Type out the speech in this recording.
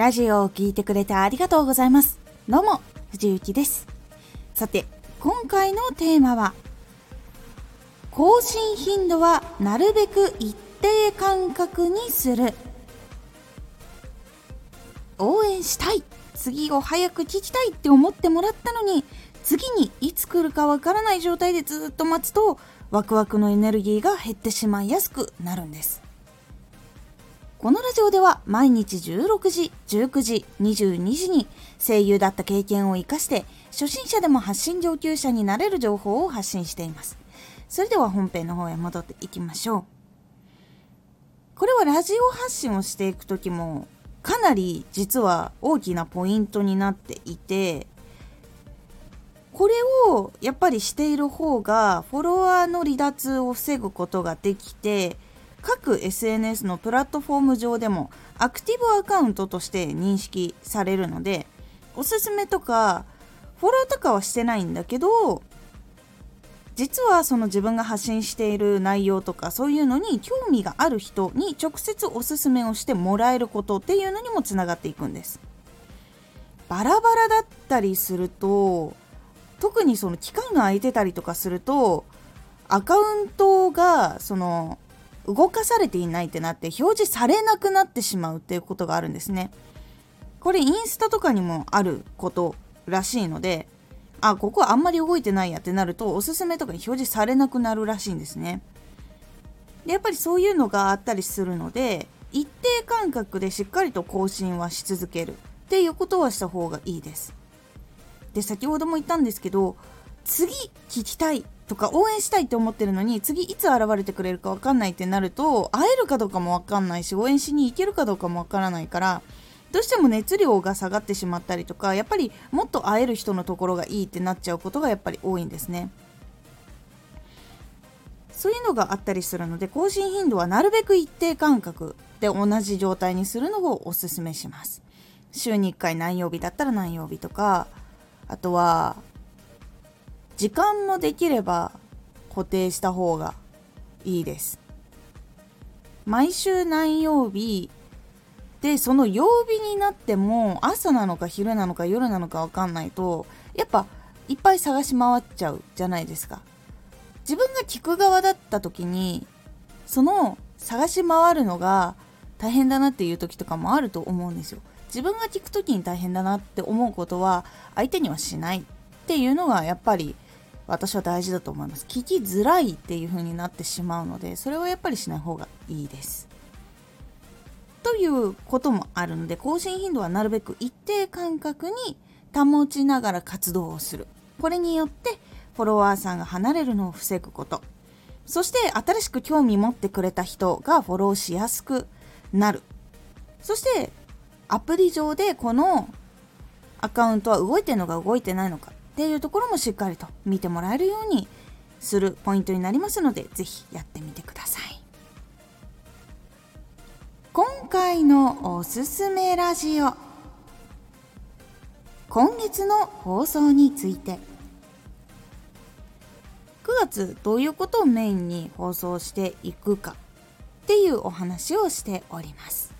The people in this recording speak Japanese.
ラジオを聴いてくれてありがとうございます。どうも、藤幸です。さて、今回のテーマは、更新頻度はなるべく一定間隔にする。応援したい次を早く聞きたいって思ってもらったのに、次にいつ来るかわからない状態でずっと待つと、ワクワクのエネルギーが減ってしまいやすくなるんです。このラジオでは毎日16時、19時、22時に声優だった経験を活かして初心者でも発信上級者になれる情報を発信しています。それでは本編の方へ戻っていきましょう。これはラジオ発信をしていく時もかなり実は大きなポイントになっていてこれをやっぱりしている方がフォロワーの離脱を防ぐことができて各 SNS のプラットフォーム上でもアクティブアカウントとして認識されるのでおすすめとかフォローとかはしてないんだけど実はその自分が発信している内容とかそういうのに興味がある人に直接おすすめをしてもらえることっていうのにもつながっていくんです。バラバラだったりすると特にその期間が空いてたりとかするとアカウントがその動かされていないってなって表示されなくなってしまうっていうことがあるんですね。これインスタとかにもあることらしいのであここあんまり動いてないやってなるとおすすめとかに表示されなくなるらしいんですね。でやっぱりそういうのがあったりするので一定間隔でしっかりと更新はし続けるっていうことはした方がいいです。で先ほども言ったんですけど次聞きたいとか応援したいって思ってるのに次いつ現れてくれるか分かんないってなると会えるかどうかも分かんないし応援しに行けるかどうかも分からないからどうしても熱量が下がってしまったりとかやっぱりもっと会える人のところがいいってなっちゃうことがやっぱり多いんですね。そういうのがあったりするので更新頻度はなるべく一定間隔で同じ状態にするのをおすすめします。週に1回何曜日だったら何曜日とかあとは時間もできれば固定した方がいいです。毎週何曜日でその曜日になっても朝なのか昼なのか夜なのか分かんないとやっぱいっぱい探し回っちゃうじゃないですか。自分が聞く側だった時にその探し回るのが大変だなっていう時とかもあると思うんですよ。自分が聞く時に大変だなって思うことは相手にはしないっていうのがやっぱり私は大事だと思います。聞きづらいっていう風になってしまうのでそれはやっぱりしない方がいいです。ということもあるので更新頻度はなるべく一定間隔に保ちながら活動をする。これによってフォロワーさんが離れるのを防ぐこと。そして新しく興味持ってくれた人がフォローしやすくなる。そしてアプリ上でこのアカウントは動いてるのか動いてないのか。っていうところもしっかりと見てもらえるようにするポイントになりますので是非やってみてください。今回のおすすめラジオ。今月の放送について。9月どういうことをメインに放送していくかっていうお話をしております。